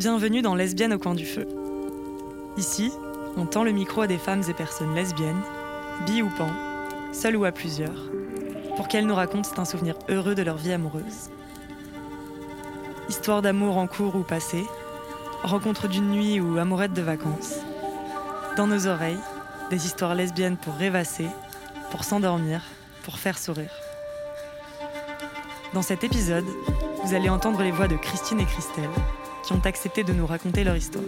Bienvenue dans Lesbiennes au coin du feu. Ici, on tend le micro à des femmes et personnes lesbiennes, bi ou pan, seules ou à plusieurs, pour qu'elles nous racontent un souvenir heureux de leur vie amoureuse. Histoire d'amour en cours ou passé, rencontre d'une nuit ou amourette de vacances. Dans nos oreilles, des histoires lesbiennes pour rêvasser, pour s'endormir, pour faire sourire. Dans cet épisode, vous allez entendre les voix de Christine et Christelle, ont accepté de nous raconter leur histoire.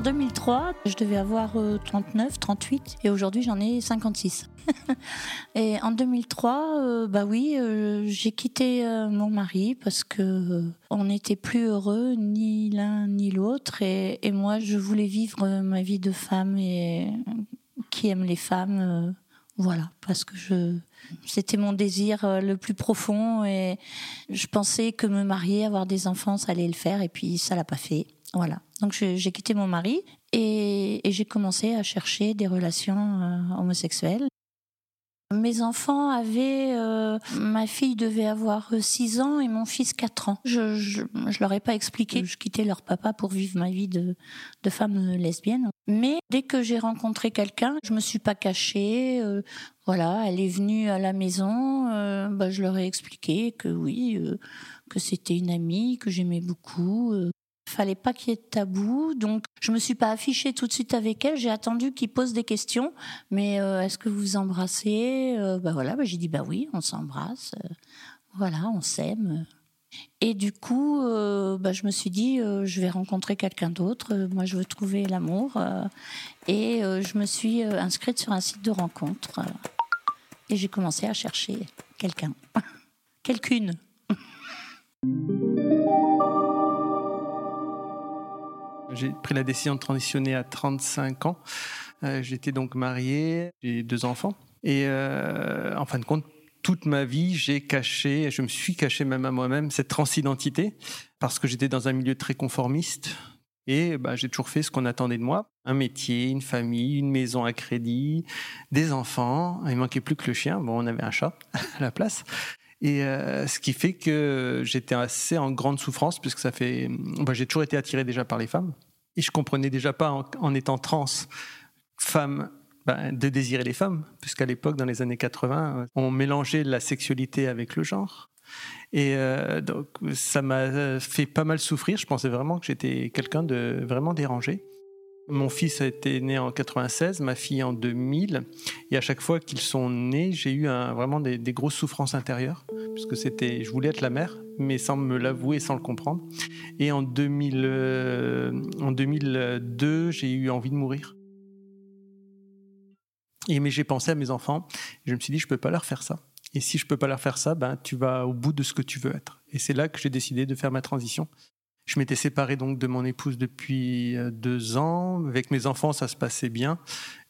En 2003, je devais avoir 39, euh, 38 et aujourd'hui j'en ai 56. et en 2003, euh, bah oui, euh, j'ai quitté mon mari parce que on n'était plus heureux ni l'un ni l'autre et, moi je voulais vivre ma vie de femme et qui aime les femmes, voilà, parce que c'était mon désir le plus profond et je pensais que me marier, avoir des enfants, ça allait le faire et puis ça l'a pas fait. Voilà. Donc j'ai quitté mon mari et, j'ai commencé à chercher des relations euh, homosexuelles. Mes enfants avaient, euh, ma fille devait avoir 6 ans et mon fils 4 ans. Je, je, leur ai pas expliqué je quittais leur papa pour vivre ma vie de, de femme lesbienne. Mais dès que j'ai rencontré quelqu'un, je me suis pas cachée. Euh, voilà, elle est venue à la maison. bah, je leur ai expliqué que oui, que c'était une amie que j'aimais beaucoup, fallait pas qu'il y ait de tabou, donc je me suis pas affichée tout de suite avec elle. J'ai attendu qu'il pose des questions. Mais euh, est-ce que vous vous embrassez? Euh, Bah voilà, bah, j'ai dit bah oui, on s'embrasse. Euh, voilà, on s'aime. Et du coup, bah, je me suis dit, je vais rencontrer quelqu'un d'autre. moi, je veux trouver l'amour. et je me suis inscrite sur un site de rencontre. et j'ai commencé à chercher quelqu'un, quelqu'une. J'ai pris la décision de transitionner à 35 ans. Euh, j'étais donc marié, j'ai deux enfants. Et euh, en fin de compte, toute ma vie, j'ai caché, je me suis caché même à moi-même cette transidentité parce que j'étais dans un milieu très conformiste. Et bah, j'ai toujours fait ce qu'on attendait de moi. Un métier, une famille, une maison à crédit, des enfants. Il manquait plus que le chien. Bon, on avait un chat à la place. Et euh, ce qui fait que j'étais assez en grande souffrance, puisque ça fait. Bah, j'ai toujours été attiré déjà par les femmes. Et je comprenais déjà pas, en, étant trans, femme, bah, de désirer les femmes, puisqu'à l'époque, dans les années 80, on mélangeait la sexualité avec le genre. Et euh, donc, ça m'a fait pas mal souffrir. Je pensais vraiment que j'étais quelqu'un de vraiment dérangé. Mon fils a été né en 96, ma fille en 2000. Et à chaque fois qu'ils sont nés, j'ai eu vraiment des, grosses souffrances intérieures. Puisque c'était, je voulais être la mère, mais sans me l'avouer, sans le comprendre. Et en, 2000, euh, en 2002, j'ai eu envie de mourir. Et mais j'ai pensé à mes enfants. je me suis dit, je peux pas leur faire ça. Et si je peux pas leur faire ça, ben tu vas au bout de ce que tu veux être. Et c'est là que j'ai décidé de faire ma transition. Je m'étais séparé donc de mon épouse depuis euh, deux ans. Avec mes enfants, ça se passait bien.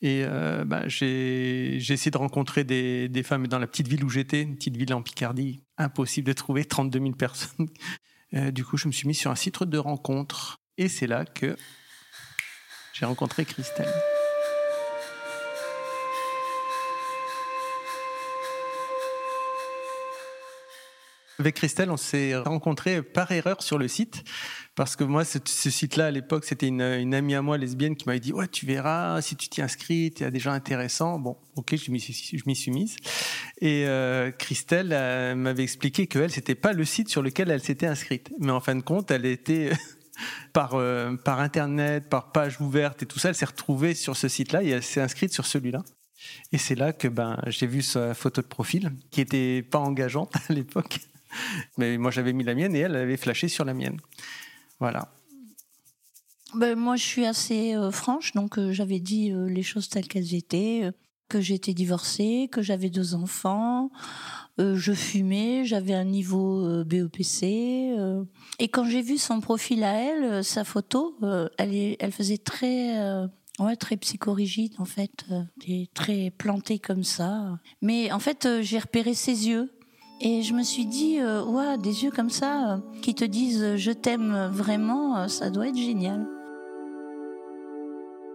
Et euh, bah, j'ai essayé de rencontrer des, femmes dans la petite ville où j'étais, une petite ville en Picardie. Impossible de trouver 32 000 personnes. Euh, du coup, je me suis mis sur un site de rencontre. Et c'est là que j'ai rencontré Christelle. Avec Christelle, on s'est rencontrés par erreur sur le site parce que moi, ce, site-là, à l'époque, c'était une, amie à moi lesbienne qui m'avait dit Ouais, tu verras, si tu t'y inscris, il y a des gens intéressants. Bon, ok, je m'y suis mise. Et euh, Christelle m'avait expliqué que elle, c'était pas le site sur lequel elle s'était inscrite. Mais en fin de compte, elle était. par, euh, par internet, par page ouverte et tout ça, elle s'est retrouvée sur ce site-là et elle s'est inscrite sur celui-là. Et c'est là que ben, j'ai vu sa photo de profil, qui était pas engageante à l'époque. Mais moi, j'avais mis la mienne et elle avait flashé sur la mienne. Voilà. Ben, moi, je suis assez euh, franche, donc euh, j'avais dit euh, les choses telles qu'elles étaient, que j'étais divorcée, que j'avais deux enfants, je fumais, j'avais un niveau BEPC. et quand j'ai vu son profil à elle, sa photo, elle, elle faisait très Ouais, très psychorigide en fait, très planté comme ça. Mais en fait, j'ai repéré ses yeux et je me suis dit, euh, des yeux comme ça qui te disent je t'aime vraiment, ça doit être génial.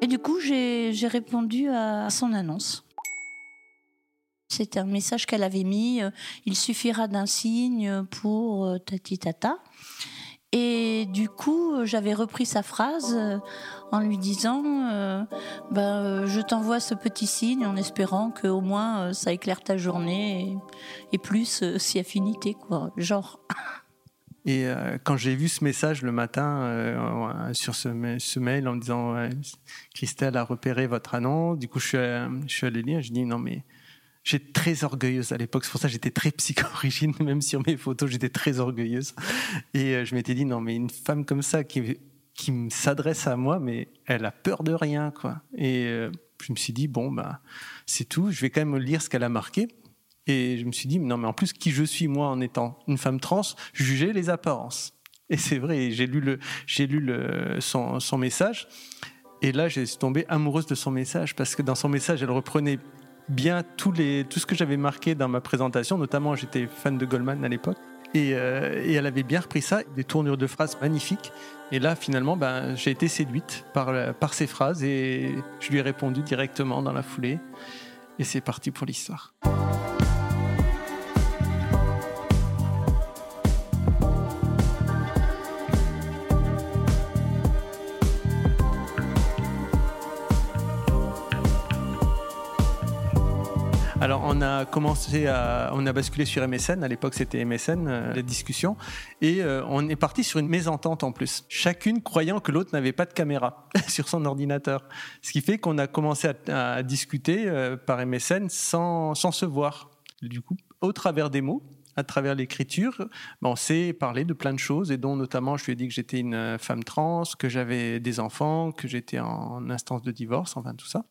Et du coup, j'ai répondu à son annonce. C'était un message qu'elle avait mis. Il suffira d'un signe pour tati tata. Et du coup, j'avais repris sa phrase euh, en lui disant euh, euh, Je t'envoie ce petit signe en espérant qu'au moins ça éclaire ta journée et, plus si affinité, quoi. Genre. Et quand j'ai vu ce message le matin sur ce, mail en me disant Christelle a repéré votre annonce, du coup je suis, je suis allé lire, je dis non mais J'étais très orgueilleuse à l'époque. C'est pour ça que j'étais très psychorigine, même sur mes photos, j'étais très orgueilleuse. Et euh, je m'étais dit, non, mais une femme comme ça qui, qui s'adresse à moi, mais elle a peur de rien, quoi. Et euh, je me suis dit, bon, bah, c'est tout. Je vais quand même lire ce qu'elle a marqué. Et je me suis dit, non, mais en plus, qui je suis, moi, en étant une femme trans, juger les apparences. Et c'est vrai, j'ai lu, le, j'ai lu le, son, son message. Et là, j'ai tombé amoureuse de son message parce que dans son message, elle reprenait bien tous les, tout ce que j'avais marqué dans ma présentation, notamment j'étais fan de Goldman à l'époque. Et, euh, et, elle avait bien repris ça, des tournures de phrases magnifiques. Et là, finalement, ben, j'ai été séduite par, par ces phrases et je lui ai répondu directement dans la foulée. Et c'est parti pour l'histoire. Alors, on a commencé à, on a basculé sur MSN. À l'époque, c'était MSN, euh, la discussion. Et euh, on est parti sur une mésentente en plus. Chacune croyant que l'autre n'avait pas de caméra sur son ordinateur. Ce qui fait qu'on a commencé à, discuter euh, par MSN sans, sans se voir. Du coup, au travers des mots, à travers l'écriture, ben, on s'est parlé de plein de choses, et dont notamment je lui ai dit que j'étais une femme trans, que j'avais des enfants, que j'étais en instance de divorce, enfin tout ça.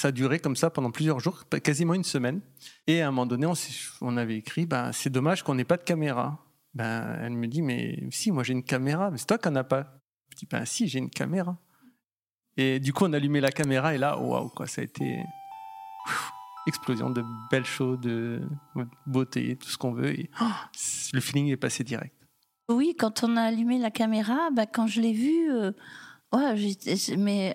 Ça a duré comme ça pendant plusieurs jours, quasiment une semaine. Et à un moment donné, on, avait écrit ben, C'est dommage qu'on n'ait pas de caméra. Ben, elle me dit Mais si, moi j'ai une caméra, mais c'est toi qui n'en as pas. Je dis Ben si, j'ai une caméra. Et du coup, on a allumé la caméra et là, waouh, quoi, ça a été explosion de belles choses, de beauté, tout ce qu'on veut. Oh, le feeling est passé direct. Oui, quand on a allumé la caméra, ben, quand je l'ai vue, euh, mais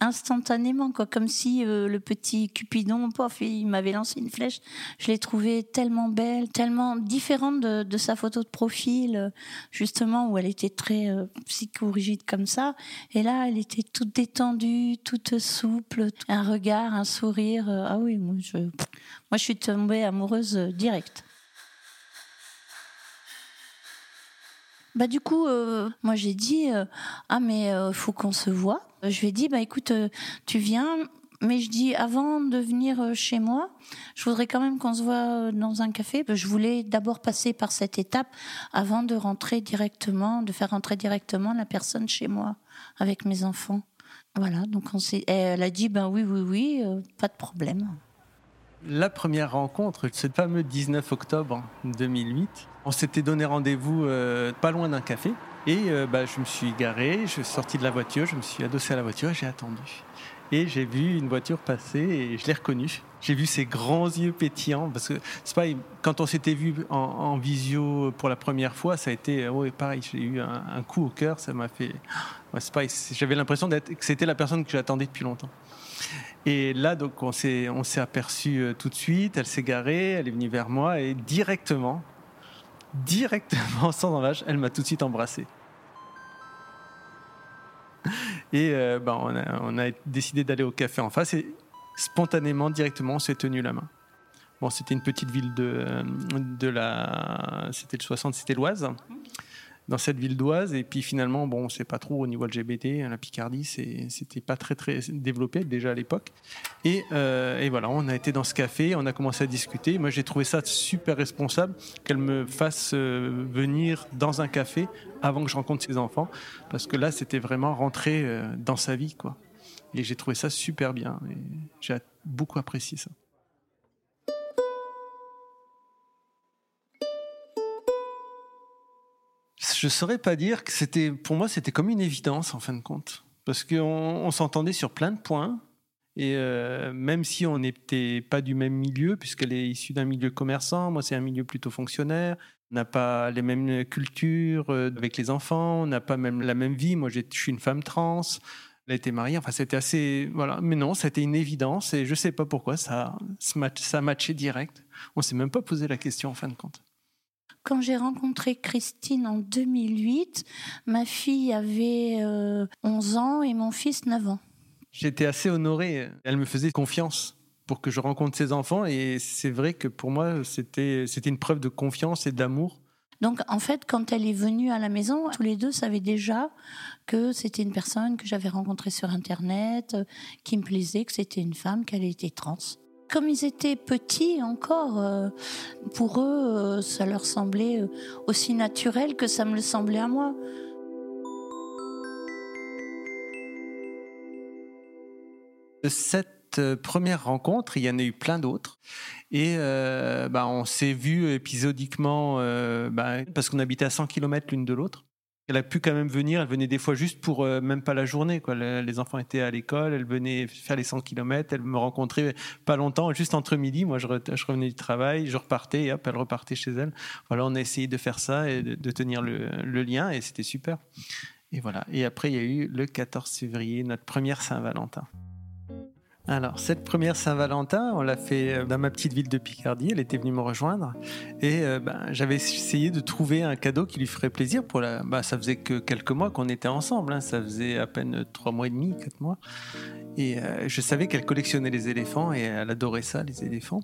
instantanément, quoi, comme si euh, le petit Cupidon, pof, il m'avait lancé une flèche. Je l'ai trouvée tellement belle, tellement différente de, sa photo de profil, euh, justement, où elle était très euh, psycho-rigide comme ça. Et là, elle était toute détendue, toute souple, un regard, un sourire. ah oui, moi je, moi, je suis tombée amoureuse directe. Bah du coup, moi j'ai dit ah mais faut qu'on se voit. Je lui ai dit, bah écoute, euh, tu viens, mais je dis avant de venir euh, chez moi, je voudrais quand même qu'on se voit euh, dans un café. Je voulais d'abord passer par cette étape avant de rentrer directement, de faire rentrer directement la personne chez moi avec mes enfants. Voilà, donc on elle a dit ben oui, oui, oui, pas de problème. La première rencontre, ce fameux 19 octobre 2008, on s'était donné rendez-vous pas loin d'un café. Et euh, bah, je me suis garé, je suis sorti de la voiture, je me suis adossé à la voiture et j'ai attendu. Et j'ai vu une voiture passer et je l'ai reconnue. J'ai vu ses grands yeux pétillants parce que c'est pas quand on s'était vu en, visio pour la première fois, ça a été ouais, pareil. J'ai eu un, coup au cœur, ça m'a fait. Ouais, c'est j'avais l'impression que c'était la personne que j'attendais depuis longtemps. Et là, donc, on s'est on s'est aperçu euh, tout de suite. Elle s'est garée, elle est venue vers moi et directement, directement, sans embâche, elle m'a tout de suite embrassé. Et euh, bah, on, a, décidé d'aller au café en face et spontanément, directement, on s'est tenu la main. Bon, c'était une petite ville de, de la. C'était le 60, c'était l'Oise dans cette ville d'Oise. Et puis finalement, bon, c'est pas trop au niveau LGBT, la Picardie, c'était pas très très développé déjà à l'époque. Et, euh, et, voilà, on a été dans ce café, on a commencé à discuter. Moi, j'ai trouvé ça super responsable qu'elle me fasse euh, venir dans un café avant que je rencontre ses enfants, parce que là, c'était vraiment rentrer euh, dans sa vie, quoi. Et j'ai trouvé ça super bien. Et j'ai beaucoup apprécié ça. Je saurais pas dire que c'était, pour moi, c'était comme une évidence en fin de compte. parce qu'on on, s'entendait sur plein de points. Et euh, même si on n'était pas du même milieu, puisqu'elle est issue d'un milieu commerçant, moi c'est un milieu plutôt fonctionnaire, on n'a pas les mêmes cultures euh, avec les enfants, on n'a pas même la même vie. Moi je suis une femme trans, elle a été mariée, enfin c'était assez... Voilà. Mais non, c'était une évidence et je ne sais pas pourquoi, ça, ça matchait direct. On ne s'est même pas posé la question en fin de compte. Quand j'ai rencontré Christine en 2008, ma fille avait 11 euh, ans et mon fils 9 ans. J'étais assez honoré. Elle me faisait confiance pour que je rencontre ses enfants et c'est vrai que pour moi, c'était une preuve de confiance et d'amour. Donc en fait, quand elle est venue à la maison, tous les deux savaient déjà que c'était une personne que j'avais rencontrée sur Internet, euh, qui me plaisait, que c'était une femme, qu'elle était trans. Comme ils étaient petits encore, euh, pour eux, euh, ça leur semblait euh, aussi naturel que ça me le semblait à moi. Cette première rencontre, il y en a eu plein d'autres. Et bah, on s'est vu épisodiquement bah, parce qu'on habitait à 100 km l'une de l'autre. Elle a pu quand même venir. Elle venait des fois juste pour euh, même pas la journée. Les enfants étaient à l'école. Elle venait faire les 100 km. Elle me rencontrait pas longtemps, juste entre midi. Moi, je, revenais du travail, je repartais et hop, elle repartait chez elle. Voilà, on a essayé de faire ça et de, tenir le, le, lien et c'était super. Et voilà. Et après, il y a eu le 14 février, notre première Saint-Valentin. Alors, cette première Saint-Valentin, on l'a fait euh, dans ma petite ville de Picardie. Elle était venue me rejoindre. Et euh, ben, j'avais essayé de trouver un cadeau qui lui ferait plaisir. Pour la... Ben, ça faisait que quelques mois qu'on était ensemble. Hein. Ça faisait à peine trois mois et demi, quatre mois. Et euh, je savais qu'elle collectionnait les éléphants et elle adorait ça, les éléphants.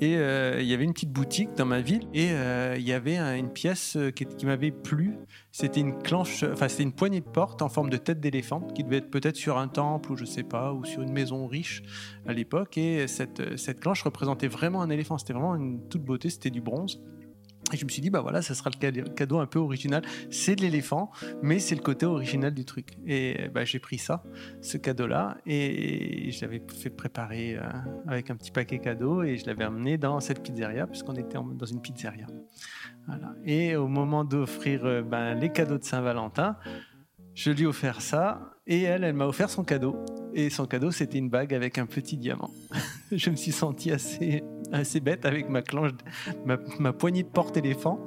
Et il y avait une petite boutique dans ma ville et il y avait une pièce qui, m'avait plu. C'était une enfin c'était une poignée de porte en forme de tête d'éléphant qui devait être peut-être sur un temple ou je sais pas, ou sur une maison riche à l'époque. Et cette, cette représentait vraiment un éléphant. C'était vraiment une toute beauté, c'était du bronze. Et je me suis dit, bah voilà, ça sera le cadeau un peu original. C'est de l'éléphant, mais c'est le côté original du truc. Et bah, j'ai pris ça, ce cadeau-là, et je l'avais fait préparer euh, avec un petit paquet cadeau, et je l'avais amené dans cette pizzeria, puisqu'on était dans une pizzeria. Et au moment d'offrir euh, ben, les cadeaux de Saint-Valentin, je lui ai offert ça, et elle, elle m'a offert son cadeau. Et son cadeau, c'était une bague avec un petit diamant. je me suis senti assez, assez bête avec ma ma, poignée de porte-éléphant.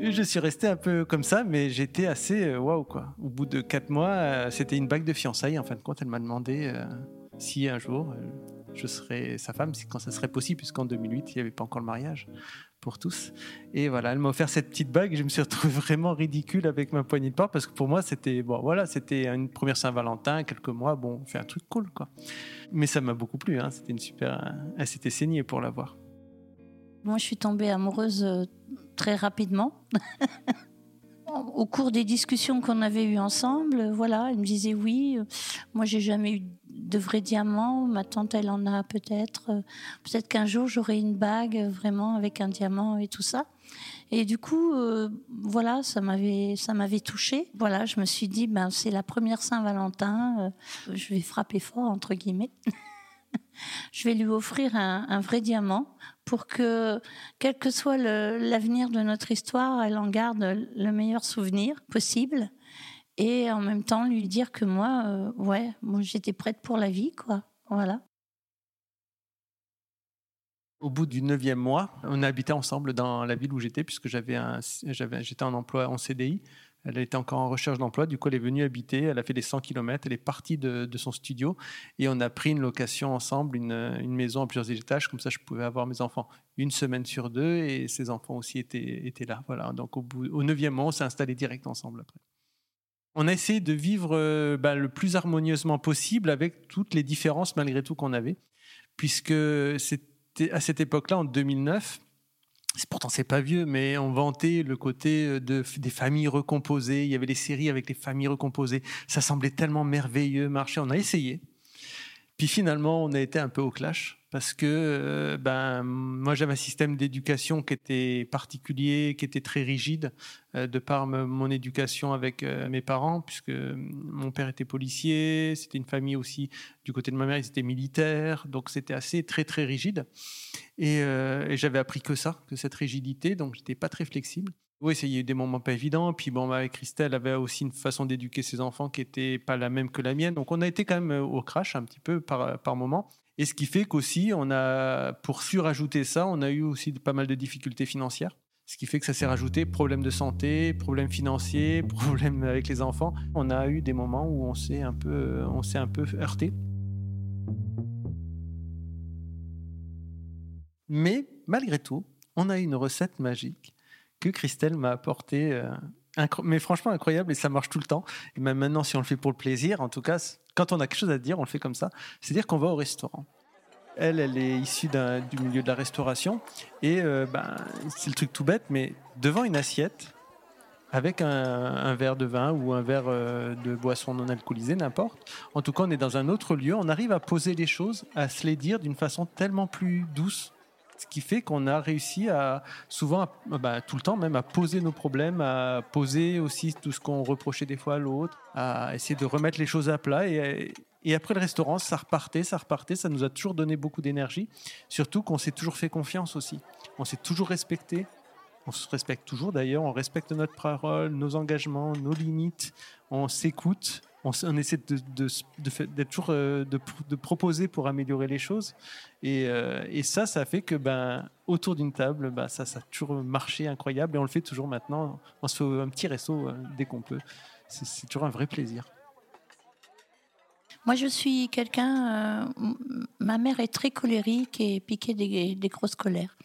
Je suis resté un peu comme ça, mais j'étais assez euh, waouh quoi. Au bout de quatre mois, euh, c'était une bague de fiançailles. En fin de compte, elle m'a demandé euh, si un jour je serais sa femme, quand ça serait possible, puisqu'en 2008, il n'y avait pas encore le mariage pour tous. Et voilà, elle m'a offert cette petite bague. Je me suis retrouvé vraiment ridicule avec ma poignée de porte parce que pour moi, c'était bon, voilà, c'était une première Saint-Valentin, quelques mois. Bon, on fait un truc cool, quoi. Mais ça m'a beaucoup plu. Hein. C'était une super. Elle s'était saignée pour l'avoir. Moi, je suis tombée amoureuse euh, très rapidement. Au cours des discussions qu'on avait eues ensemble, voilà, elle me disait oui. Moi, j'ai jamais eu de vrais diamants. Ma tante, elle en a peut-être. Peut-être qu'un jour, j'aurai une bague vraiment avec un diamant et tout ça. Et du coup, euh, voilà, ça m'avait, ça m'avait touchée. Voilà, je me suis dit, ben c'est la première Saint-Valentin. Euh, je vais frapper fort entre guillemets. je vais lui offrir un, vrai diamant pour que, quel que soit l'avenir de notre histoire, elle en garde le meilleur souvenir possible. Et en même temps, lui dire que moi, euh, ouais, moi j'étais prête pour la vie, quoi. Voilà. Au bout du neuvième mois, on habitait ensemble dans la ville où j'étais, puisque j'étais en emploi en CDI. Elle était encore en recherche d'emploi, du coup elle est venue habiter, elle a fait les 100 km, elle est partie de, son studio et on a pris une location ensemble, une, maison à plusieurs étages, comme ça je pouvais avoir mes enfants une semaine sur deux et ses enfants aussi étaient, étaient là. Voilà, donc au, neuvième mois on s'est installé direct ensemble après. On a essayé de vivre euh, bah, le plus harmonieusement possible avec toutes les différences malgré tout qu'on avait, puisque c'était à cette époque-là, en 2009, pourtant c'est pas vieux, mais on vantait le côté euh, de, des familles recomposées. Il y avait les séries avec les familles recomposées. Ça semblait tellement merveilleux, marcher. On a essayé. Puis finalement, on a été un peu au clash parce que euh, ben moi j'avais un système d'éducation qui était particulier, qui était très rigide euh, de par mon éducation avec mes parents puisque mon père était policier, c'était une famille aussi du côté de ma mère, ils étaient militaires, donc c'était assez très très rigide. Et, et j'avais appris que ça, que cette rigidité, donc j'étais pas très flexible. Oui, il y a eu des moments pas évidents. Puis bon, avec Christelle avait aussi une façon d'éduquer ses enfants qui était pas la même que la mienne. Donc on a été quand même euh, au crash un petit peu par, par moment. Et ce qui fait qu'aussi, on a, pour surajouter ça, on a eu aussi pas mal de difficultés financières. Ce qui fait que ça s'est rajouté problèmes de santé, problèmes financiers, problèmes avec les enfants. On a eu des moments où on s'est un peu, on s'est un peu heurté. Mais malgré tout, on a une recette magique que Christelle m'a apportée, euh, mais franchement incroyable et ça marche tout le temps. Et même maintenant, si on le fait pour le plaisir, en tout cas, quand on a quelque chose à dire, on le fait comme ça. C'est-à-dire qu'on va au restaurant. Elle, elle est issue du milieu de la restauration et euh, ben, c'est le truc tout bête, mais devant une assiette avec un, verre de vin ou un verre euh, de boisson non alcoolisée, n'importe. En tout cas, on est dans un autre lieu. On arrive à poser les choses, à se les dire d'une façon tellement plus douce ce qui fait qu'on a réussi à souvent, bah, tout le temps même, à poser nos problèmes, à poser aussi tout ce qu'on reprochait des fois à l'autre, à essayer de remettre les choses à plat. Et, et après le restaurant, ça repartait, ça repartait, ça nous a toujours donné beaucoup d'énergie. Surtout qu'on s'est toujours fait confiance aussi. On s'est toujours respecté. On se respecte toujours d'ailleurs, on respecte notre parole, nos engagements, nos limites, on s'écoute, on, essaie de, de, toujours euh, de, proposer pour améliorer les choses. Euh, et, ça, ça fait que ben, autour d'une table, ben, ça, ça a toujours marché incroyable et on le fait toujours maintenant. On se fait un petit resto euh, dès qu'on peut. C'est toujours un vrai plaisir. Moi, je suis quelqu'un. ma mère est très colérique et piquée des, des grosses colères.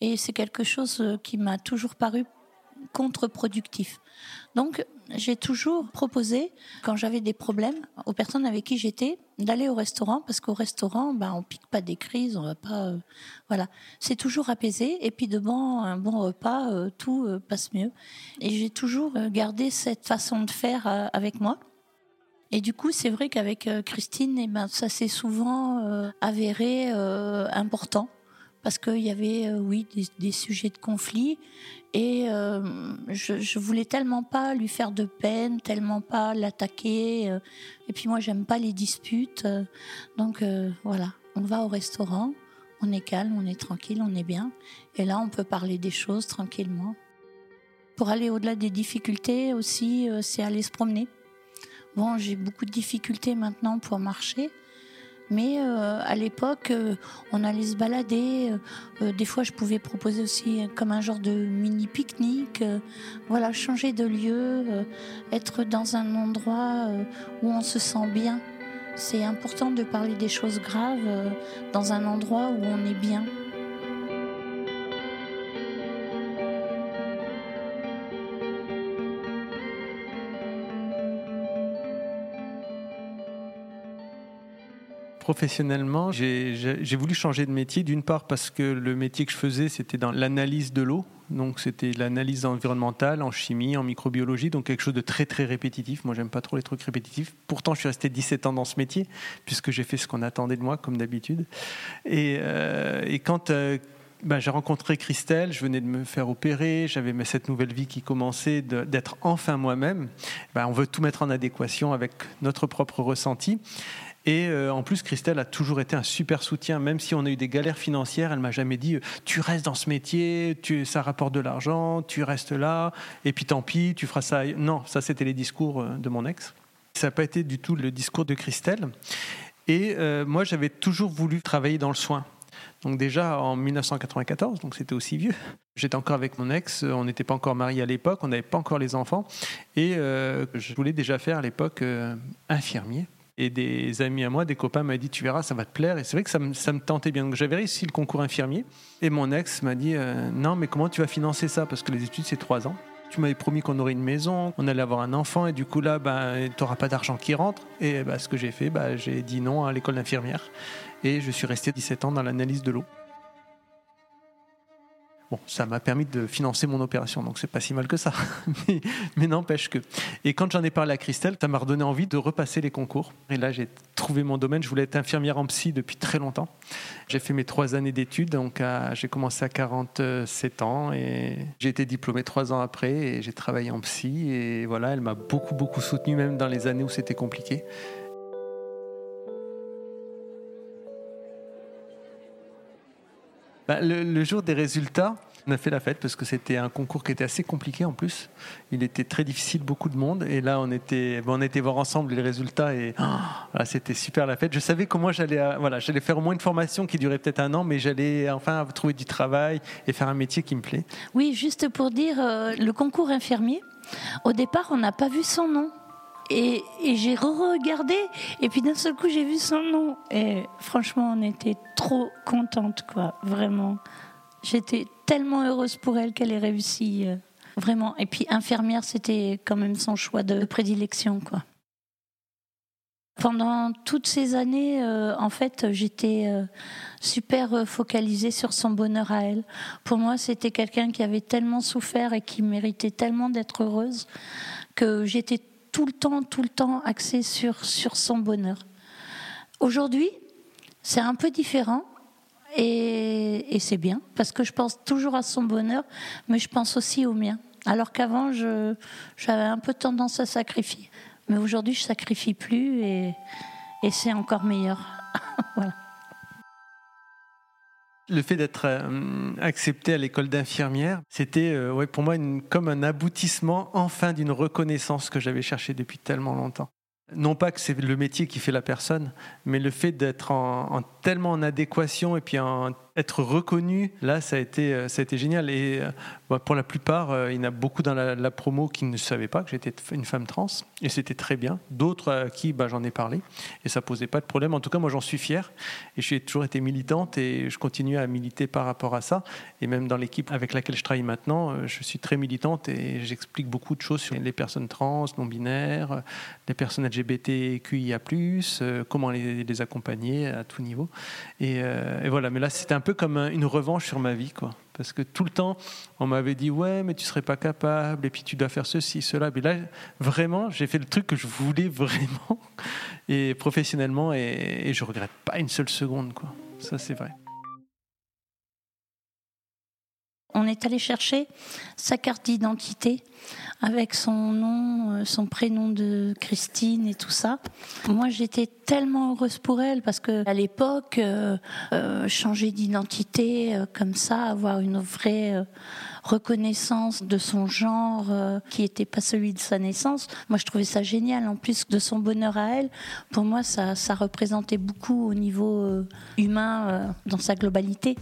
Et c'est quelque chose qui m'a toujours paru contre-productif. Donc, j'ai toujours proposé, quand j'avais des problèmes, aux personnes avec qui j'étais, d'aller au restaurant, parce qu'au restaurant, ben, on pique pas des crises, on va pas, euh, voilà. C'est toujours apaisé, et puis devant un bon repas, euh, tout euh, passe mieux. Et j'ai toujours gardé cette façon de faire avec moi. Et du coup, c'est vrai qu'avec Christine, eh ben, ça s'est souvent avéré important parce qu'il y avait, oui, des, sujets de conflit et euh, je, je voulais tellement pas lui faire de peine, tellement pas l'attaquer. Euh. et puis moi, j'aime pas les disputes. Euh. donc voilà, on va au restaurant, on est calme, on est tranquille, on est bien. Et là, on peut parler des choses tranquillement. Pour aller au-delà des difficultés aussi, c'est aller se promener. Bon, j'ai beaucoup de difficultés maintenant pour marcher. Mais euh, à l'époque, euh, on allait se balader. Euh, des fois, je pouvais proposer aussi comme un genre de mini pique-nique. voilà, changer de lieu, être dans un endroit où on se sent bien. C'est important de parler des choses graves dans un endroit où on est bien. Professionnellement, j'ai voulu changer de métier, d'une part parce que le métier que je faisais, c'était dans l'analyse de l'eau. Donc c'était l'analyse environnementale en chimie, en microbiologie, donc quelque chose de très très répétitif. Moi j'aime pas trop les trucs répétitifs. Pourtant je suis resté 17 ans dans ce métier, puisque j'ai fait ce qu'on attendait de moi, comme d'habitude. Et, euh, quand euh, ben, j'ai rencontré Christelle, je venais de me faire opérer, j'avais cette nouvelle vie qui commençait d'être enfin moi-même. Ben, on veut tout mettre en adéquation avec notre propre ressenti. Et euh, en plus, Christelle a toujours été un super soutien, même si on a eu des galères financières. Elle m'a jamais dit euh, tu restes dans ce métier, ça rapporte de l'argent, tu restes là, et puis tant pis, tu feras ça. Non, ça c'était les discours euh, de mon ex. Ça n'a pas été du tout le discours de Christelle. Et moi, j'avais toujours voulu travailler dans le soin. Donc déjà en 1994, donc c'était aussi vieux. J'étais encore avec mon ex, on n'était pas encore mariés à l'époque, on n'avait pas encore les enfants, et je voulais déjà faire à l'époque infirmier et des amis à moi, des copains m'ont dit Tu verras, ça va te plaire. Et c'est vrai que ça me, tentait bien. Donc j'avais réussi le concours infirmier. Et mon ex m'a dit euh, Non, mais comment tu vas financer ça? Parce que les études, c'est trois ans. Tu m'avais promis qu'on aurait une maison, on allait avoir un enfant, et du coup là, ben, tu n'auras pas d'argent qui rentre. Et ben, ce que j'ai fait, ben, j'ai dit non à l'école d'infirmière. Et je suis resté 17 ans dans l'analyse de l'eau. Bon, ça m'a permis de financer mon opération, donc c'est pas si mal que ça. mais, n'empêche que. Et quand j'en ai parlé à Christelle, ça m'a redonné envie de repasser les concours. Et là, j'ai trouvé mon domaine. Je voulais être infirmière en psy depuis très longtemps. J'ai fait mes trois années d'études, donc j'ai commencé à 47 ans et j'ai été diplômé trois ans après et j'ai travaillé en psy. Et voilà, elle m'a beaucoup, beaucoup soutenu, même dans les années où c'était compliqué. Bah, le, jour des résultats, On a fait la fête parce que c'était un concours qui était assez compliqué en plus. Il était très difficile, beaucoup de monde. Et là, on était, on était voir ensemble les résultats et oh, c'était super la fête. Je savais comment j'allais, euh, voilà, j'allais faire au moins une formation qui durait peut-être un an, mais j'allais enfin trouver du travail et faire un métier qui me plaît. Oui, juste pour dire, euh, le concours infirmier, au départ, on n'a pas vu son nom. Et, j'ai re-regardé, et puis d'un seul coup, j'ai vu son nom. Et franchement, on était trop contente, quoi, vraiment. J'étais tellement heureuse pour elle qu'elle ait réussi, euh, vraiment. Et puis infirmière, c'était quand même son choix de prédilection, quoi. Pendant toutes ces années, euh, en fait, j'étais euh, super focalisée sur son bonheur à elle. Pour moi, c'était quelqu'un qui avait tellement souffert et qui méritait tellement d'être heureuse que j'étais tout le temps, tout le temps axée sur, sur son bonheur. Aujourd'hui, c'est un peu différent. Et, c'est bien, parce que je pense toujours à son bonheur, mais je pense aussi au mien. Alors qu'avant, j'avais un peu tendance à sacrifier. Mais aujourd'hui, je sacrifie plus et, et c'est encore meilleur. voilà. Le fait d'être euh, accepté à l'école d'infirmière, c'était euh, ouais, pour moi comme un aboutissement enfin d'une reconnaissance que j'avais cherchée depuis tellement longtemps. Non pas que c'est le métier qui fait la personne, mais le fait d'être en, tellement en adéquation et puis en être reconnu, là, ça a été, euh, ça a été génial. Et euh, bah, pour la plupart, euh, il y en a beaucoup dans la, promo qui ne savaient pas que j'étais une femme trans, et c'était très bien. D'autres à qui bah, j'en ai parlé, et ça posait pas de problème. En tout cas, moi, j'en suis fier, et j'ai toujours été militante, et je continue à militer par rapport à ça. Et même dans l'équipe avec laquelle je travaille maintenant, je suis très militante, et j'explique beaucoup de choses sur les personnes trans, non-binaires, les personnes LGBTQIA+, comment les, les accompagner à tout niveau. Et, voilà, mais là, c'était un comme une revanche sur ma vie, quoi. Parce que tout le temps, on m'avait dit ouais, mais tu serais pas capable, et puis tu dois faire ceci, cela. Mais là, vraiment, j'ai fait le truc que je voulais vraiment, et professionnellement, et, et je regrette pas une seule seconde, quoi. Ça, c'est vrai. On est allé chercher sa carte d'identité avec son nom, euh, son prénom de Christine et tout ça. Moi, j'étais tellement heureuse pour elle parce que à l'époque, euh, euh, changer d'identité comme ça, avoir une vraie reconnaissance de son genre qui n'était pas celui de sa naissance. Moi, je trouvais ça génial. En plus de son bonheur à elle, pour moi, ça, ça représentait beaucoup au niveau humain dans sa globalité.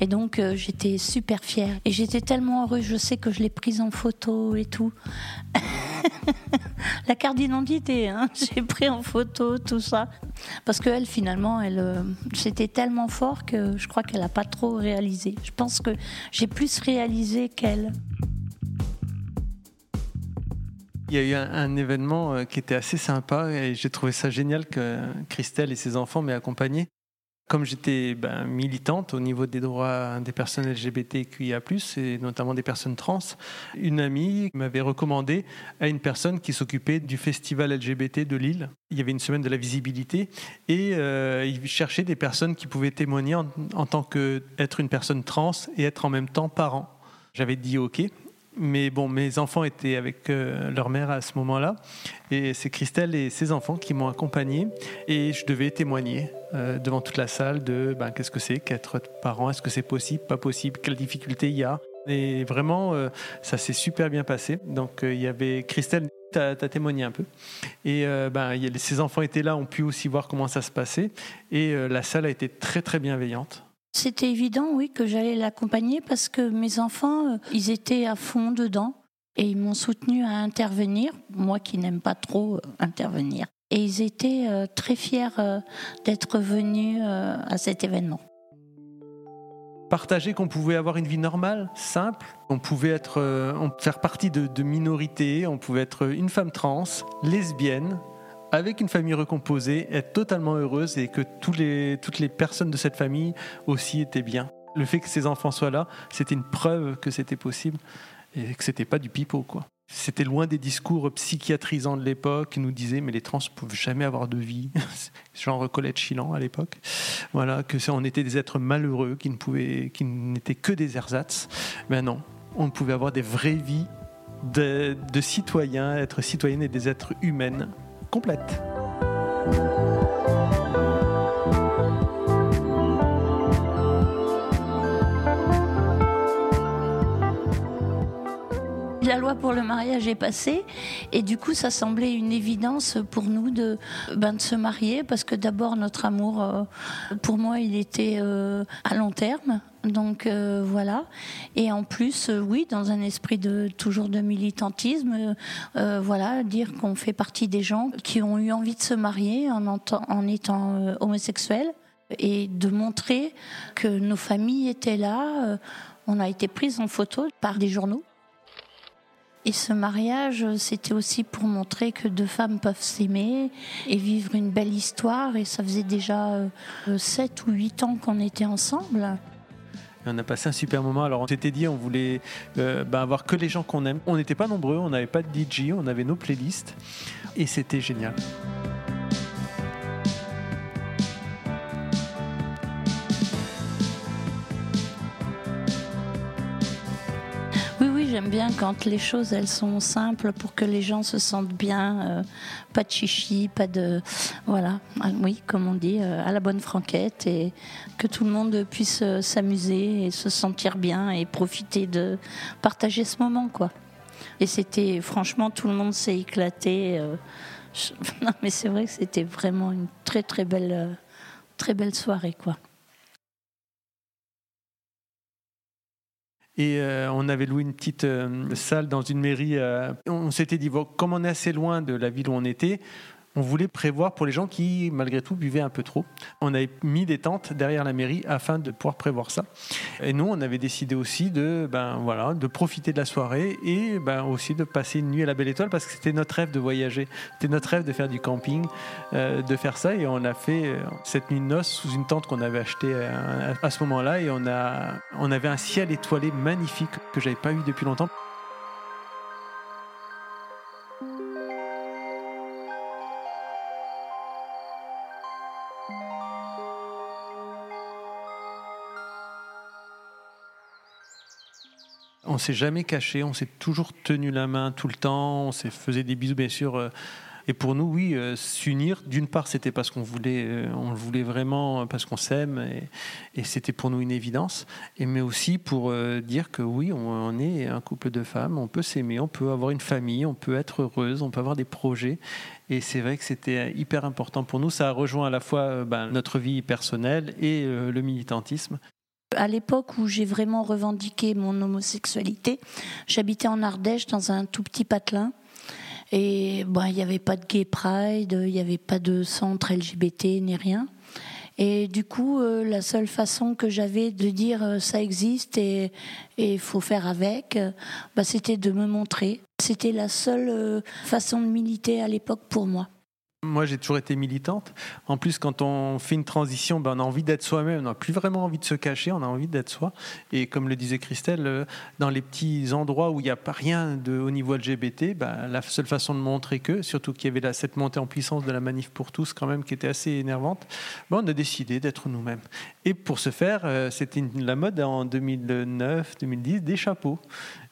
Et donc, j'étais super fière. Et j'étais tellement heureuse. Je sais que je l'ai prise en photo et tout. la carte d'identité, hein. j'ai pris en photo tout ça. Parce qu'elle, finalement, elle, euh, c'était tellement fort que je crois qu'elle n'a pas trop réalisé. Je pense que j'ai plus réalisé qu'elle. Il y a eu un, événement euh, qui était assez sympa et j'ai trouvé ça génial que Christelle et ses enfants m'aient accompagné. Comme j'étais ben, militante au niveau des droits des personnes LGBTQIA+, et notamment des personnes trans, une amie m'avait recommandé à une personne qui s'occupait du festival LGBT de Lille. Il y avait une semaine de la visibilité et euh, il cherchait des personnes qui pouvaient témoigner en, en tant qu'être une personne trans et être en même temps parent. J'avais dit OK mais bon, mes enfants étaient avec euh, leur mère à ce moment-là. Et c'est Christelle et ses enfants qui m'ont accompagné. Et je devais témoigner euh, devant toute la salle de ben, qu'est-ce que c'est qu'être parent, est-ce que c'est possible, pas possible, quelles difficultés il y a? Et vraiment, euh, ça s'est super bien passé. Donc il y avait Christelle, tu as, témoigné un peu. Et ben, y ses enfants étaient là, ont pu aussi voir comment ça se passait. Et la salle a été très très bienveillante. C'était évident, oui, que j'allais l'accompagner parce que mes enfants, euh, ils étaient à fond dedans et ils m'ont soutenu à intervenir, moi qui n'aime pas trop euh, intervenir. Et ils étaient euh, très fiers d'être venus à cet événement. Partager qu'on pouvait avoir une vie normale, simple, on pouvait être, faire partie de, de minorités, on pouvait être une femme trans, lesbienne, avec une famille recomposée, être totalement heureuse et que tous les, toutes les personnes de cette famille aussi étaient bien. Le fait que ces enfants soient là, c'était une preuve que c'était possible et que c'était pas du pipeau, quoi. C'était loin des discours psychiatrisants de l'époque qui nous disaient mais les trans ne peuvent jamais avoir de vie, genre Colette Chilan à l'époque. Voilà, que on était des êtres malheureux qui ne pouvaient, qui n'étaient que des ersatz. Mais non, on pouvait avoir des vraies vies de, de citoyens, être citoyennes et des êtres humaines complète. Loi pour le mariage est passée et du coup ça semblait une évidence pour nous de, ben, de se marier parce que d'abord notre amour, euh, pour moi, il était euh, à long terme. Donc euh, voilà. Et en plus, oui, dans un esprit de toujours de militantisme, voilà, dire qu'on fait partie des gens qui ont eu envie de se marier en, en étant homosexuels et de montrer que nos familles étaient là. On a été prises en photo par des journaux. Et ce mariage, c'était aussi pour montrer que deux femmes peuvent s'aimer et vivre une belle histoire. Et ça faisait déjà euh, sept ou huit ans qu'on était ensemble. on a passé un super moment. Alors on s'était dit on voulait euh, bah, avoir que les gens qu'on aime. On n'était pas nombreux, on n'avait pas de DJ, on avait nos playlists et c'était génial. J'aime bien quand les choses elles sont simples pour que les gens se sentent bien, euh, pas de chichi, pas de voilà, ah, oui, comme on dit, euh, à la bonne franquette et que tout le monde puisse euh, s'amuser et se sentir bien et profiter de partager ce moment quoi. Et c'était franchement tout le monde s'est éclaté. non mais c'est vrai que c'était vraiment une très très belle très belle soirée quoi. Et euh, on avait loué une petite euh, salle dans une mairie. Euh, on s'était dit, comme on est assez loin de la ville où on était, on voulait prévoir pour les gens qui, malgré tout, buvaient un peu trop. On avait mis des tentes derrière la mairie afin de pouvoir prévoir ça. Et nous, on avait décidé aussi de, ben, voilà, de profiter de la soirée et ben, aussi de passer une nuit à la Belle Étoile parce que c'était notre rêve de voyager. C'était notre rêve de faire du camping, euh, de faire ça. Et on a fait euh, cette nuit de noces sous une tente qu'on avait achetée à, à ce moment-là. Et on, a, on avait un ciel étoilé magnifique que j'avais pas eu depuis longtemps. On s'est jamais caché, on s'est toujours tenu la main tout le temps, on s'est faisait des bisous bien sûr. Euh, et pour nous, oui, euh, s'unir, d'une part, c'était parce qu'on voulait, euh, on le voulait vraiment, parce qu'on s'aime, et, c'était pour nous une évidence. Et mais aussi pour dire que oui, on, est un couple de femmes, on peut s'aimer, on peut avoir une famille, on peut être heureuse, on peut avoir des projets. Et c'est vrai que c'était hyper important pour nous. Ça a rejoint à la fois ben, notre vie personnelle et le militantisme. À l'époque où j'ai vraiment revendiqué mon homosexualité, j'habitais en Ardèche dans un tout petit patelin. Et il n'y avait pas de gay pride, il n'y avait pas de centre LGBT ni rien. Et du coup, euh, la seule façon que j'avais de dire euh, ça existe et il faut faire avec, euh, bah, c'était de me montrer. C'était la seule façon de militer à l'époque pour moi. Moi, j'ai toujours été militante. En plus, quand on fait une transition, ben, on a envie d'être soi-même. On n'a plus vraiment envie de se cacher. On a envie d'être soi. Et comme le disait Christelle, euh, dans les petits endroits où il n'y a pas rien de, au niveau LGBT, ben, la seule façon de montrer que, surtout qu'il y avait cette montée en puissance de la manif pour tous, quand même, qui était assez énervante, ben, on a décidé d'être nous-mêmes. Et pour ce faire, euh, c'était la mode en 2009-2010 des chapeaux.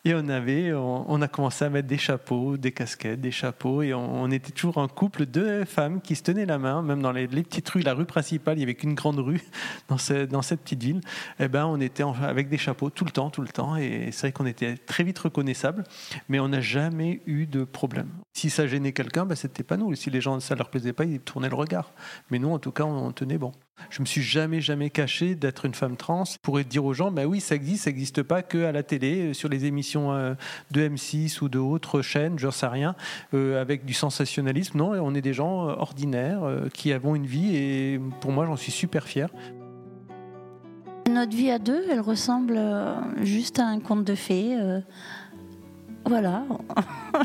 Et on avait, on, a commencé à mettre des chapeaux, des casquettes, des chapeaux, et on, était toujours un couple de femmes qui se tenaient la main, même dans les, petites rues, la rue principale, il n'y avait qu'une grande rue dans, cette petite ville. Et eh ben, on était avec des chapeaux tout le temps, tout le temps, et c'est vrai qu'on était très vite reconnaissables, mais on n'a jamais eu de problème. Si ça gênait quelqu'un, ben, c'était pas nous. Si les gens ça leur plaisait pas, ils tournaient le regard. Mais nous, en tout cas, on tenait bon. Je me suis jamais, jamais caché d'être une femme trans pour dire aux gens, ben oui, ça existe, ça n'existe pas que à la télé, euh, sur les émissions euh, de M6 ou d'autres chaînes, je ne sais rien, euh, avec du sensationnalisme. Non, on est des gens ordinaires qui avons une vie et pour moi, j'en suis super fier. Notre vie à deux, elle ressemble juste à un conte de fées. Voilà.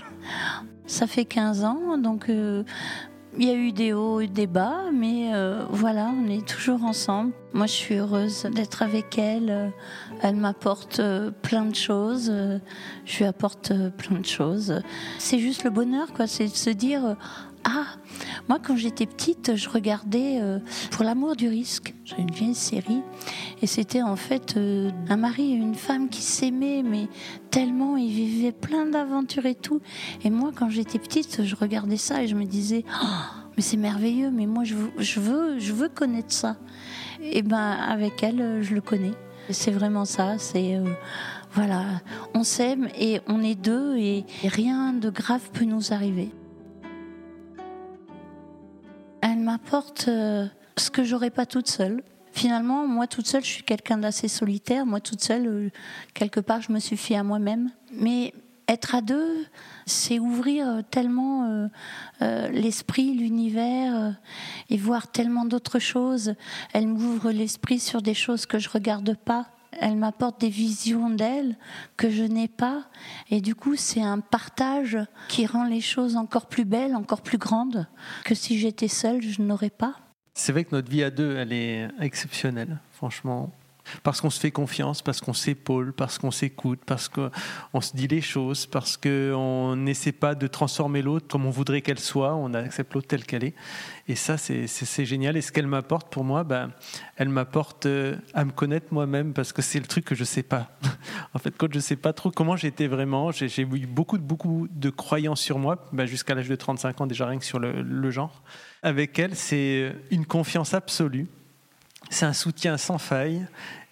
ça fait 15 ans, donc il y a eu des hauts et des bas, mais euh, voilà, on est toujours ensemble. Moi, je suis heureuse d'être avec elle. Elle m'apporte euh, plein de choses. Je lui apporte euh, plein de choses. C'est juste le bonheur, quoi. C'est de se dire ah, moi quand j'étais petite, je regardais Pour l'amour du risque. Une vieille série. Et c'était en fait un mari et une femme qui s'aimaient, mais tellement ils vivaient plein d'aventures et tout. Et moi quand j'étais petite, je regardais ça et je me disais, oh, mais c'est merveilleux, mais moi je veux, je veux, je veux connaître ça. Et ben avec elle, je le connais. C'est vraiment ça. C'est Voilà, on s'aime et on est deux et rien de grave peut nous arriver. M'apporte euh, ce que j'aurais pas toute seule. Finalement, moi toute seule, je suis quelqu'un d'assez solitaire. Moi toute seule, euh, quelque part, je me suffis à moi-même. Mais être à deux, c'est ouvrir tellement euh, l'esprit, l'univers et voir tellement d'autres choses. Elle m'ouvre l'esprit sur des choses que je regarde pas elle m'apporte des visions d'elle que je n'ai pas. Et du coup, c'est un partage qui rend les choses encore plus belles, encore plus grandes, que si j'étais seule, je n'aurais pas. C'est vrai que notre vie à deux, elle est exceptionnelle, franchement parce qu'on se fait confiance, parce qu'on s'épaule, parce qu'on s'écoute, parce qu'on se dit les choses, parce qu'on n'essaie pas de transformer l'autre comme on voudrait qu'elle soit, on accepte l'autre telle qu'elle est. Et ça, c'est génial. Et ce qu'elle m'apporte pour moi, ben, elle m'apporte euh, à me connaître moi-même, parce que c'est le truc que je ne sais pas. en fait, quand je ne sais pas trop comment j'étais vraiment, j'ai eu beaucoup, beaucoup de croyances sur moi, ben, jusqu'à l'âge de 35 ans déjà, rien que sur le genre. Avec elle, c'est une confiance absolue c'est un soutien sans faille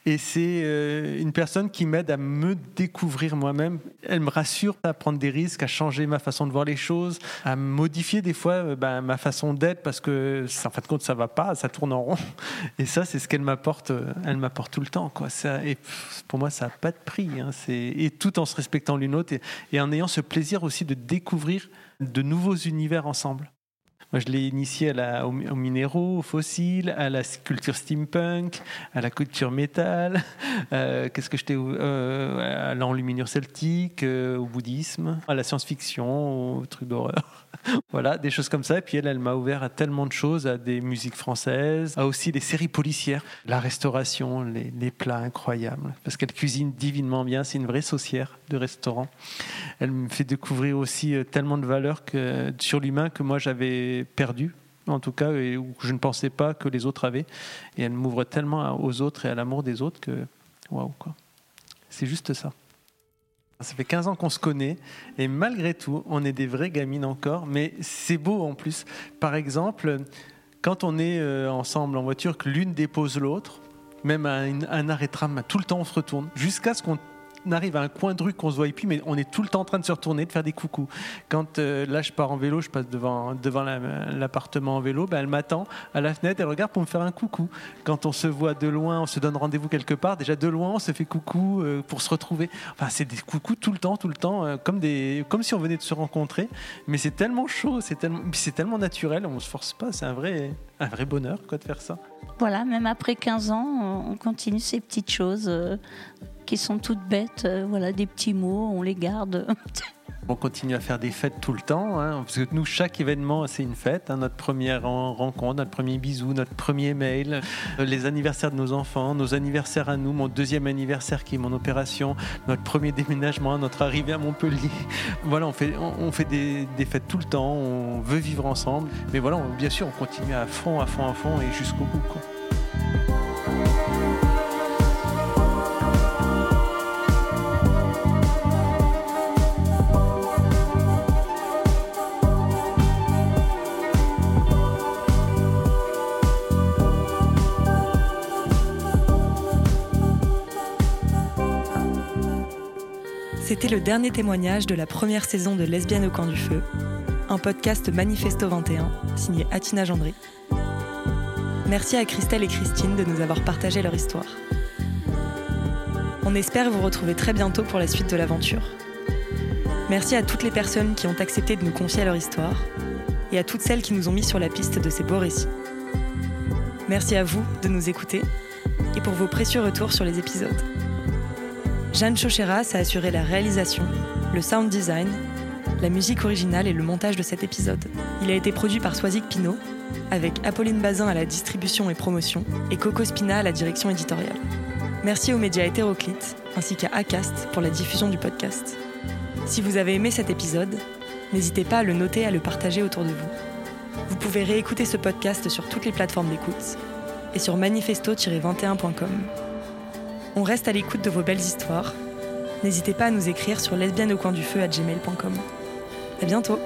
et c'est euh, une personne qui m'aide à me découvrir moi-même. Elle me rassure à prendre des risques, à changer ma façon de voir les choses, à modifier des fois euh, ben, ma façon d'être parce que en fin de compte ça va pas, ça tourne en rond. Et ça c'est ce qu'elle m'apporte. Euh, elle m'apporte tout le temps quoi. Et pour moi ça n'a pas de prix. Hein. et tout en se respectant l'une l'autre et en ayant ce plaisir aussi de découvrir de nouveaux univers ensemble. Moi, je l'ai initié à la, aux, minéraux, aux fossiles, à la culture steampunk, à la culture métal. Euh, qu'est-ce que euh, à l'enluminure celtique, euh, au bouddhisme, à la science-fiction, au truc d'horreur. voilà, des choses comme ça. Et puis elle, elle m'a ouvert à tellement de choses, à des musiques françaises, à aussi des séries policières, la restauration, les, plats incroyables, parce qu'elle cuisine divinement bien. C'est une vraie saucière de restaurant. Elle me fait découvrir aussi tellement de valeurs sur l'humain que moi j'avais perdu en tout cas, et où je ne pensais pas que les autres avaient. Et elle m'ouvre tellement aux autres et à l'amour des autres que, waouh, quoi. C'est juste ça. Ça fait 15 ans qu'on se connaît et malgré tout, on est des vraies gamines encore, mais c'est beau en plus. Par exemple, quand on est euh, ensemble en voiture, que l'une dépose l'autre, même à un arrêt tram, tout le temps on se retourne, jusqu'à ce qu'on on arrive à un coin de rue qu'on se voit plus, mais on est tout le temps en train de se retourner, de faire des coucous. Quand euh, là, je pars en vélo, je passe devant, devant l'appartement en vélo, ben, elle m'attend à la fenêtre, elle regarde pour me faire un coucou. Quand on se voit de loin, on se donne rendez-vous quelque part, déjà de loin, on se fait coucou euh, pour se retrouver. Enfin, c'est des coucous tout le temps, tout le temps, euh, comme, des, comme si on venait de se rencontrer. Mais c'est tellement chaud, c'est tellement, tellement naturel, on ne se force pas, c'est un vrai, un vrai bonheur quoi, de faire ça. Voilà, même après 15 ans, on continue ces petites choses qui sont toutes bêtes. Euh, voilà, des petits mots, on les garde. On continue à faire des fêtes tout le temps, hein, parce que nous, chaque événement, c'est une fête. Hein, notre première rencontre, notre premier bisou, notre premier mail, euh, les anniversaires de nos enfants, nos anniversaires à nous, mon deuxième anniversaire qui est mon opération, notre premier déménagement, notre arrivée à Montpellier. Voilà, on fait, on, fait des, des, fêtes tout le temps, on veut vivre ensemble. Mais voilà, bien sûr, on continue à fond, à fond, à fond et jusqu'au bout. Le dernier témoignage de la première saison de Lesbienne au camp du feu, un podcast Manifesto 21, signé Atina Gendry. Merci à Christelle et Christine de nous avoir partagé leur histoire. On espère vous retrouver très bientôt pour la suite de l'aventure. Merci à toutes les personnes qui ont accepté de nous confier leur histoire et à toutes celles qui nous ont mis sur la piste de ces beaux récits. Merci à vous de nous écouter et pour vos précieux retours sur les épisodes. Jeanne Chocheras a assuré la réalisation, le sound design, la musique originale et le montage de cet épisode. Il a été produit par Soisic Pinault, avec Apolline Bazin à la distribution et promotion et Coco Spina à la direction éditoriale. Merci aux médias hétéroclites ainsi qu'à ACAST pour la diffusion du podcast. Si vous avez aimé cet épisode, n'hésitez pas à le noter et à le partager autour de vous. Vous pouvez réécouter ce podcast sur toutes les plateformes d'écoute et sur manifesto-21.com. On reste à l'écoute de vos belles histoires. N'hésitez pas à nous écrire sur lesbienne au coin du feu à. À bientôt!